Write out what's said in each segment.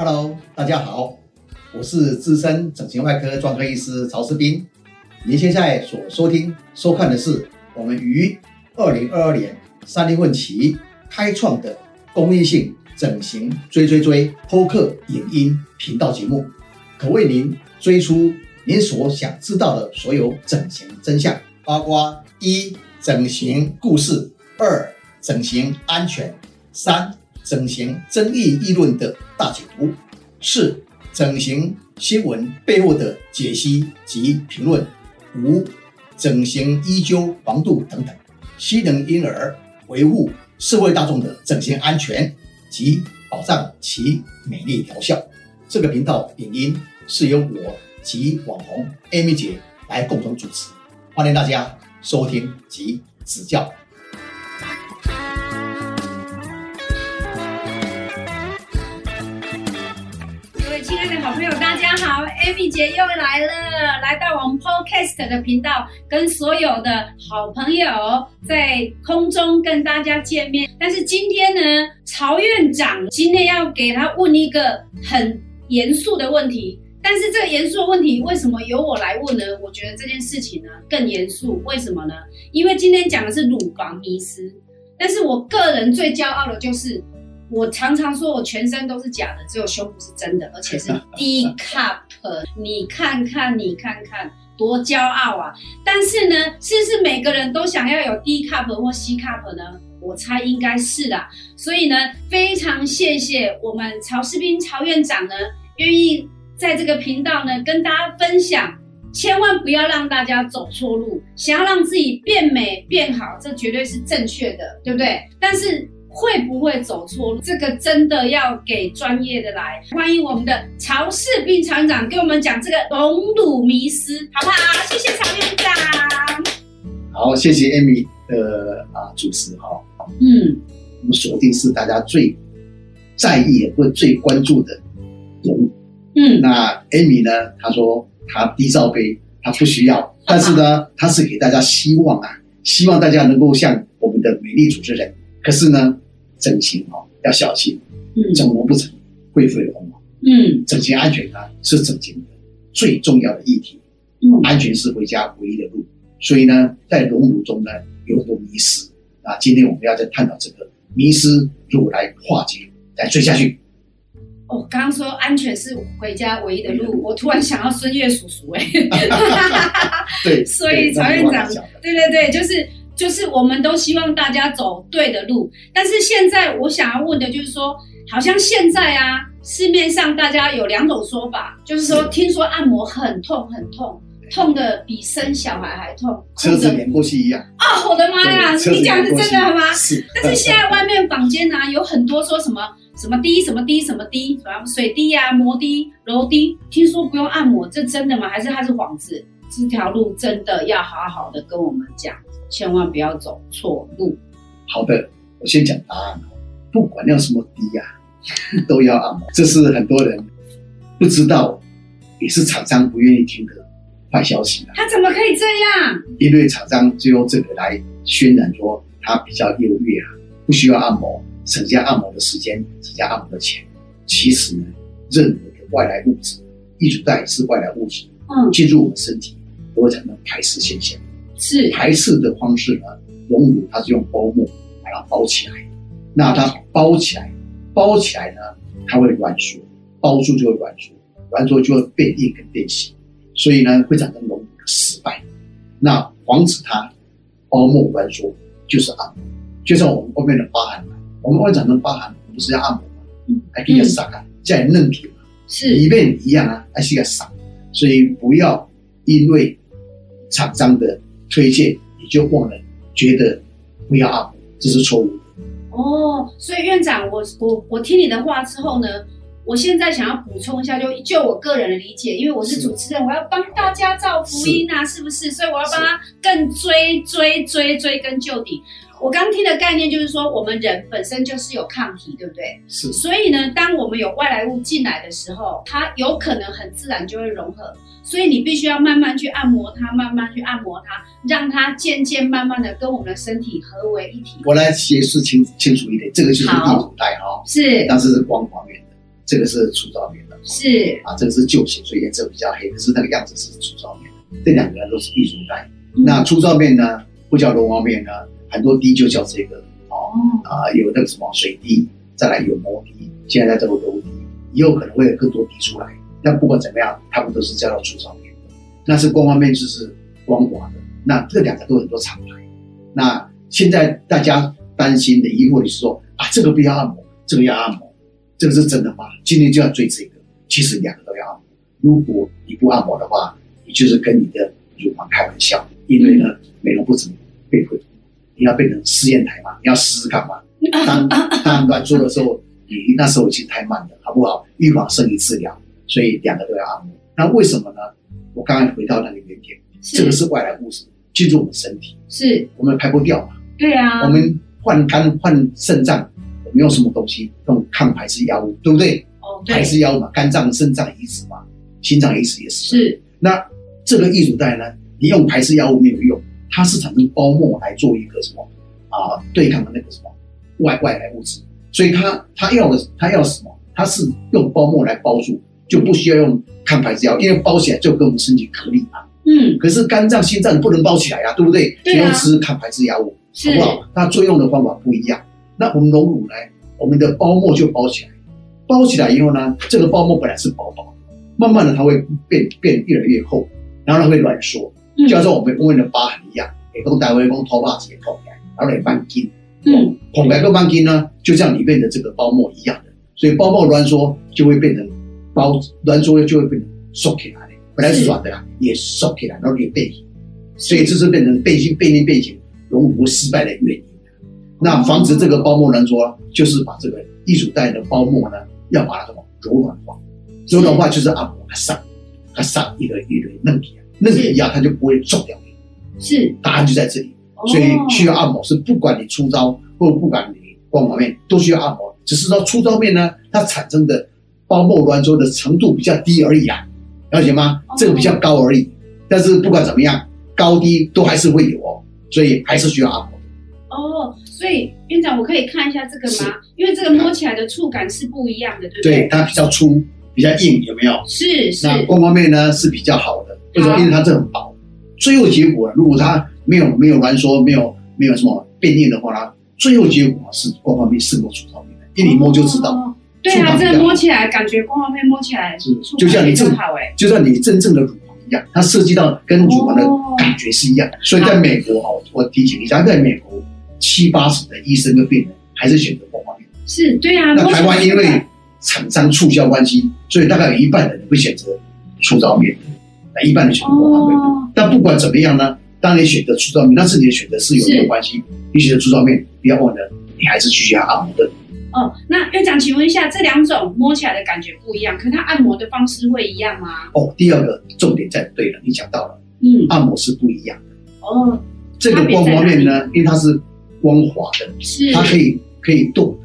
Hello，大家好，我是资深整形外科专科医师曹世斌。您现在所收听、收看的是我们于二零二二年三月份起开创的公益性整形追追追播客影音频道节目，可为您追出您所想知道的所有整形真相，包括一整形故事，二整形安全，三。整形争议议论的大解读，四整形新闻背后的解析及评论，五整形医纠防度等等，希能因而维护社会大众的整形安全及保障其美丽疗效。这个频道影音是由我及网红 Amy 姐来共同主持，欢迎大家收听及指教。朋友，大家好，Amy 姐又来了，来到我们 Podcast 的频道，跟所有的好朋友在空中跟大家见面。但是今天呢，曹院长今天要给他问一个很严肃的问题。但是这个严肃的问题，为什么由我来问呢？我觉得这件事情呢更严肃，为什么呢？因为今天讲的是乳房迷失，但是我个人最骄傲的就是。我常常说，我全身都是假的，只有胸部是真的，而且是 D cup。你看看，你看看，多骄傲啊！但是呢，是不是每个人都想要有 D cup 或 C cup 呢？我猜应该是啦。所以呢，非常谢谢我们曹士斌曹院长呢，愿意在这个频道呢跟大家分享，千万不要让大家走错路。想要让自己变美变好，这绝对是正确的，对不对？但是。会不会走错路？这个真的要给专业的来。欢迎我们的曹氏病厂长给我们讲这个隆乳迷失，好不好？谢谢曹院长。好，谢谢 Amy 的啊主持哈。嗯，我们锁定是大家最在意或最关注的隆乳。嗯，那 Amy 呢？她说她低罩杯，她不需要，但是呢，她是给大家希望啊，希望大家能够像我们的美丽主持人。可是呢，整形哦要小心，整容不成，会费红毛。嗯，整形安全呢是整形的最重要的议题。嗯，安全是回家唯一的路。所以呢，在隆乳中呢有很多迷失啊。今天我们要再探讨这个迷失，如何来化解，来追下去。哦，刚刚说安全是回家唯一的路，我突然想到孙悦叔叔哎。对，所以曹院长，对对对，就是。就是我们都希望大家走对的路，但是现在我想要问的就是说，好像现在啊，市面上大家有两种说法，就是说听说按摩很痛很痛，痛的比生小孩还痛，车子碾过去一样。哦，我的妈呀，你讲是真的吗？是。但是现在外面坊间呢，有很多说什么什么滴什么滴什么滴，什么水滴呀、摩滴、柔滴，听说不用按摩，这真的吗？还是它是幌子？这条路真的要好好的跟我们讲。千万不要走错路。好的，我先讲答案。不管要什么低呀，都要按摩。这是很多人不知道，也是厂商不愿意听的坏消息他怎么可以这样？因为厂商就用这个来渲染说他比较优越啊，不需要按摩，省下按摩的时间，省下按摩的钱。其实呢，任何的外来物质，一直带是外来物质，嗯，进入我们身体都会产生排斥现象。是排斥的方式呢？龙乳它是用包膜把它包起来，那它包起来，包起来呢，它会软缩，包住就会软缩，软缩就会变硬跟变形，所以呢会产生龙乳的失败。那防止它包膜软缩就是按摩，就像我们外面的疤痕，我们外产生疤痕，我们是要按摩吗？嗯，还可以杀啊，再嫩皮嘛，是里面一样啊，还是要杀，所以不要因为厂商的。推荐你就忘了，觉得不要按摩，这是错误的。哦，所以院长，我我我听你的话之后呢，我现在想要补充一下，就就我个人的理解，因为我是主持人，我要帮大家造福音啊，是不是？所以我要帮他更追追追追根究底。我刚听的概念就是说，我们人本身就是有抗体，对不对？是。所以呢，当我们有外来物进来的时候，它有可能很自然就会融合。所以你必须要慢慢去按摩它，慢慢去按摩它，让它渐渐慢慢的跟我们的身体合为一体。我来解释清清楚一点，这个就是地主带哈，是，但是是光滑面的，这个是粗糙面的是，啊，这个是旧型，所以颜色比较黑，可是那个样子是粗糙面的。这两个都是艺术带。嗯那粗糙面呢，不叫龙王面呢，很多滴就叫这个哦哦，啊，有那个什么水滴，再来有摩滴，现在在做柔滴，以后可能会有更多滴出来。但不管怎么样，他们都是叫到粗糙面的。那是光滑面就是光滑的，那这两个都有很多厂牌。那现在大家担心的疑惑就是说啊，这个不要按摩，这个要按摩，这个是真的吗？今天就要追这个，其实两个都要按摩。如果你不按摩的话，你就是跟你的乳房开玩笑，因为呢，美容不止被会，你要变成试验台嘛，你要试试看嘛。当 当软做的时候，你那时候已经太慢了，好不好？预防胜于治疗，所以两个都要按摩。那为什么呢？我刚才回到那个原点，这个是外来物质进入我们身体，是，我们排不掉嘛。对啊，我们换肝换肾脏，我们用什么东西？用抗排斥药物，对不对？哦对排斥药物嘛，肝脏、肾脏移植嘛，心脏移植也是。是，那这个异乳带呢，你用排斥药物没有用，它是产生包膜来做一个什么啊、对抗的那个什么外外来物质，所以它它要的它要什么？它是用包膜来包住，就不需要用抗排斥药，因为包起来就跟我们身体隔离嘛。嗯可是肝脏、心脏不能包起来呀、对不对？对啊你要吃抗排斥药物，好不好？它作用的方法不一样。那我们隆乳呢，我们的包膜就包起来，包起来以后呢，这个包膜本来是薄薄的，慢慢的它会变变越来越厚，然后它会软缩，嗯就好像我们温的疤痕一样，也讲单位讲头发直接痛起来，然后来慢筋，嗯。捧开个半筋呢，就像里面的这个包膜一样的，所以包膜挛缩就会变成包挛缩就会变成缩起来的，本来是软的啦，也缩起来，然后也变形，所以这是变成变形变形变形隆乳失败的原因。那防止这个包膜挛缩，就是把这个艺术带的包膜呢，要把它什么柔软化，柔软化就是按摩它上，它上一个一个嫩皮，嫩皮呀它就不会重掉你。是，答案就在这里。所以需要按摩是不管你粗糙或不管你光滑面都需要按摩，只是说粗糙面呢，它产生的包膜挛缩的程度比较低而已啊，了解吗哦？这个比较高而已，但是不管怎么样，高低都还是会有哦，所以还是需要按摩。哦，所以院长，我可以看一下这个吗？因为这个摸起来的触感是不一样的，对不对，？它比较粗，比较硬，有没有？是是，那光滑面呢是比较好的，为什么？因为它这很薄。最后结果，如果它没有没有挛缩，没有没有什么变硬的话呢，最后结果是光滑面胜过粗糙面的，因为你摸就知道。哦。对啊，这个摸起来感觉光滑面摸起来是就像你正很好哎，就像你真正的乳房一样，它涉及到跟乳房的感觉是一样的。所以在美国哦，我提醒一下，在美国七八十的医生跟病人还是选择光滑面。是对啊。那台湾因为厂商促销关系，所以大概有一半的人会选择粗糙面，那一半人选择光滑面。哦，但不管怎么样呢，当你选择粗糙面，那是你的选择是有没有关系？你选择粗糙面，不要忘了，你还是需要按摩的。哦，那院长，请问一下，这两种摸起来的感觉不一样，可它按摩的方式会一样吗？哦，第二个重点在对了，你讲到了，嗯，按摩是不一样的。哦，这个光滑面呢，因为它是光滑的，是，它可以可以动，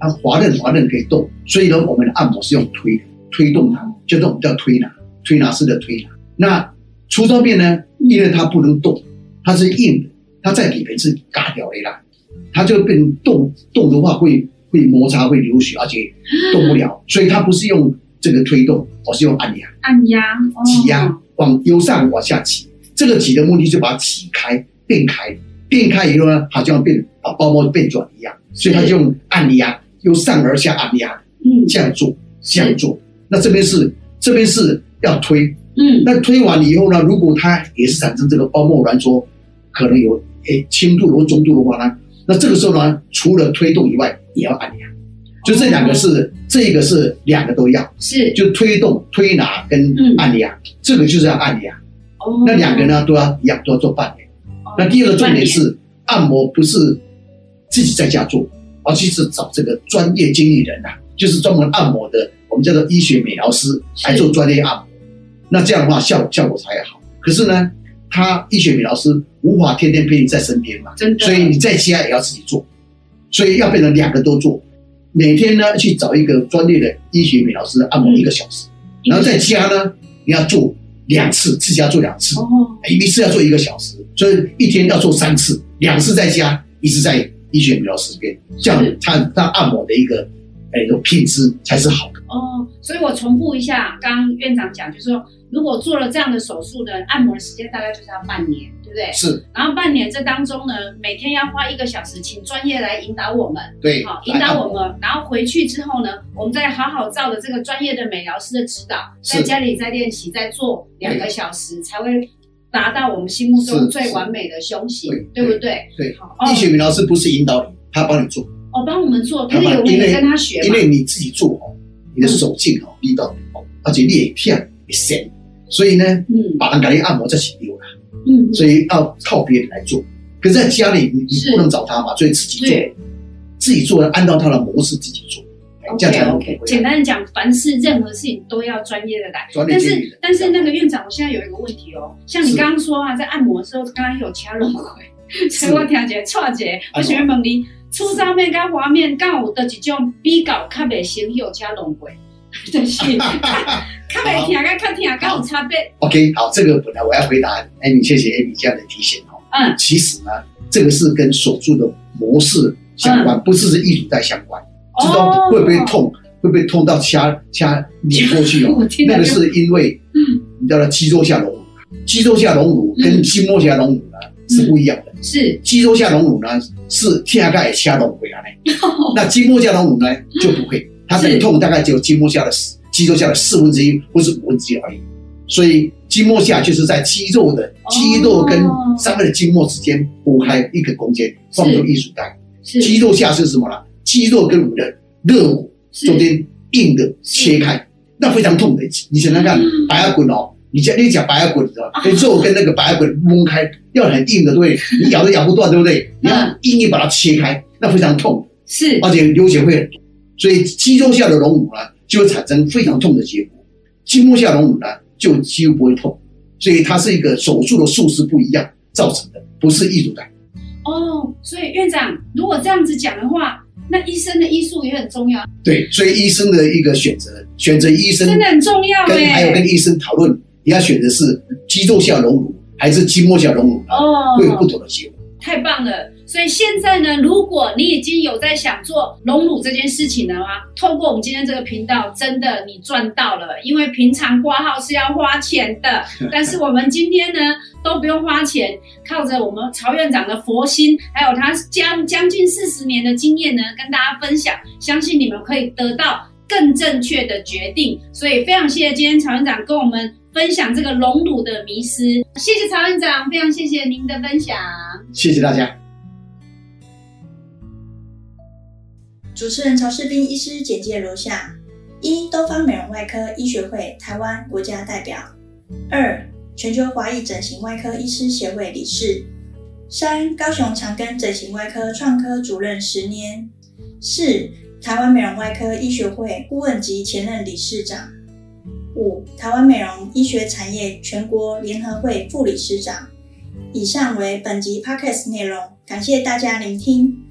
它滑嫩滑嫩可以动，所以呢，我们的按摩是用推的，推动它，就这种叫推拿，推拿式的推拿。那粗糙面呢，因为它不能动，它是硬的，它在里面是嘎掉的啦，它就变成动动的话会会摩擦会流血，而且动不了，所以它不是用这个推动，而是用按压。按压、哦。挤压，往由上往下挤。这个挤的目的就把它挤开、变开，变开以后呢，好像变把包包变软一样，所以它就用按压，由上而下按压，嗯。这样做，这样做。那这边是这边是要推，嗯，那推完以后呢，如果它也是产生这个包膜挛缩，可能有诶轻度或中度的话呢，那这个时候呢，除了推动以外，也要按压。就这两个是，这个是两个都要，是就推动、推拿跟嗯按压，这个就是要按压。哦，那两个呢都要一样，都要做半年。哦？那第二个重点是，按摩不是自己在家做，而是是找这个专业经理人呐、就是专门按摩的，我们叫做医学美疗师来做专业按摩。那这样的话效效果才好。可是呢，他医学美老师无法天天陪你在身边嘛，真的，所以你在家也要自己做，所以要变成两个都做。每天呢去找一个专业的医学美老师按摩一个小时，然后在家呢你要做两次，自己要做两次。哦，一次要做一个小时，所以一天要做三次，两次在家，一次在医学美老师这边，这样是它它按摩的一个哎，有品质才是好的。哦，所以我重复一下，刚刚院长讲，就是说，如果做了这样的手术呢按摩的时间大概就是要半年，对不对？是，然后半年这当中呢，每天要花一个小时，请专业来引导我们，对，好，引导我们，然后回去之后呢，我们再好好照着这个专业的美疗师的指导，在家里再练习，再做两个小时，才会达到我们心目中最完美的胸型，对不对？对，好，医学美疗师不是引导你，他帮你做，哦，帮我们做，他有没有跟他学？因为你自己做哦。你的手劲哦，力道哦，而且你也偏也深，所以呢，嗯，把人给你按摩在起丢了，嗯，所以要靠别人来做。可是在家里你你不能找他嘛，所以自己做，自己做，按照他的模式自己做，这样才 OK。简单的讲，凡是任何事情都要专业的来。但是但是那个院长，我现在有一个问题哦，像你刚刚说啊，在按摩的时候刚刚有掐龙回，所以我听姐错姐，我喜欢问你。粗糙面跟滑面，刚有的一种比较 较袂生有且弄过，就是较袂听跟较听跟有差别。OK，好，这个本来我要回答 Amy，谢谢 Amy 这样的提醒哦。嗯，其实呢，这个是跟手术的模式相关，不是是艺术带相关。知道会不会痛？会不会痛到掐掐碾过去哦？那个是因为，嗯，你知道肌肉下隆乳，肌肉下隆乳跟筋膜下隆乳呢是不一样的。是肌肉下隆乳呢？是天下盖掐拢回来嘞，那筋膜下隆乳呢就不会，它这个痛大概只有筋膜下的肌肉下的四分之一或是五分之一而已。所以筋膜下就是在肌肉的肌肉跟上面的筋膜之间拨开一个空间，放入艺术带。肌肉下是什么呢？肌肉跟我们的肋骨中间硬的切开，那非常痛的。你想想看，白牙滚哦。你讲你讲白牙滚，知道吧？肉跟那个白牙滚分开，要很硬的，对不对？你咬都咬不断，对不对？你要硬硬把它切开，那非常痛，是，而且流血会很多。所以肌肉下的隆乳呢，就会产生非常痛的结果；筋膜下隆乳呢，就几乎不会痛。所以它是一个手术的术式不一样造成的，不是艺术感。哦，所以院长如果这样子讲的话，那医生的医术也很重要。对，所以医生的一个选择，选择医生真的很重要。跟还有跟医生讨论。你要选的是肌肉下隆乳还是筋膜下隆乳？哦，会有不同的结果。太棒了！所以现在呢，如果你已经有在想做隆乳这件事情的话，透过我们今天这个频道，真的你赚到了。因为平常挂号是要花钱的，但是我们今天呢都不用花钱，靠着我们曹院长的佛心，还有他将将近四十年的经验呢，跟大家分享，相信你们可以得到更正确的决定。所以非常谢谢今天曹院长跟我们。分享这个隆乳的迷失，谢谢曹院长，非常谢谢您的分享，谢谢大家。主持人曹世斌医师简介如下：一、东方美容外科医学会台湾国家代表；二、全球华裔整形外科医师协会理事；三、高雄长庚整形外科创科主任十年；四、台湾美容外科医学会顾问及前任理事长。五、台湾美容医学产业全国联合会副理事长。以上为本集 podcast 内容，感谢大家聆听。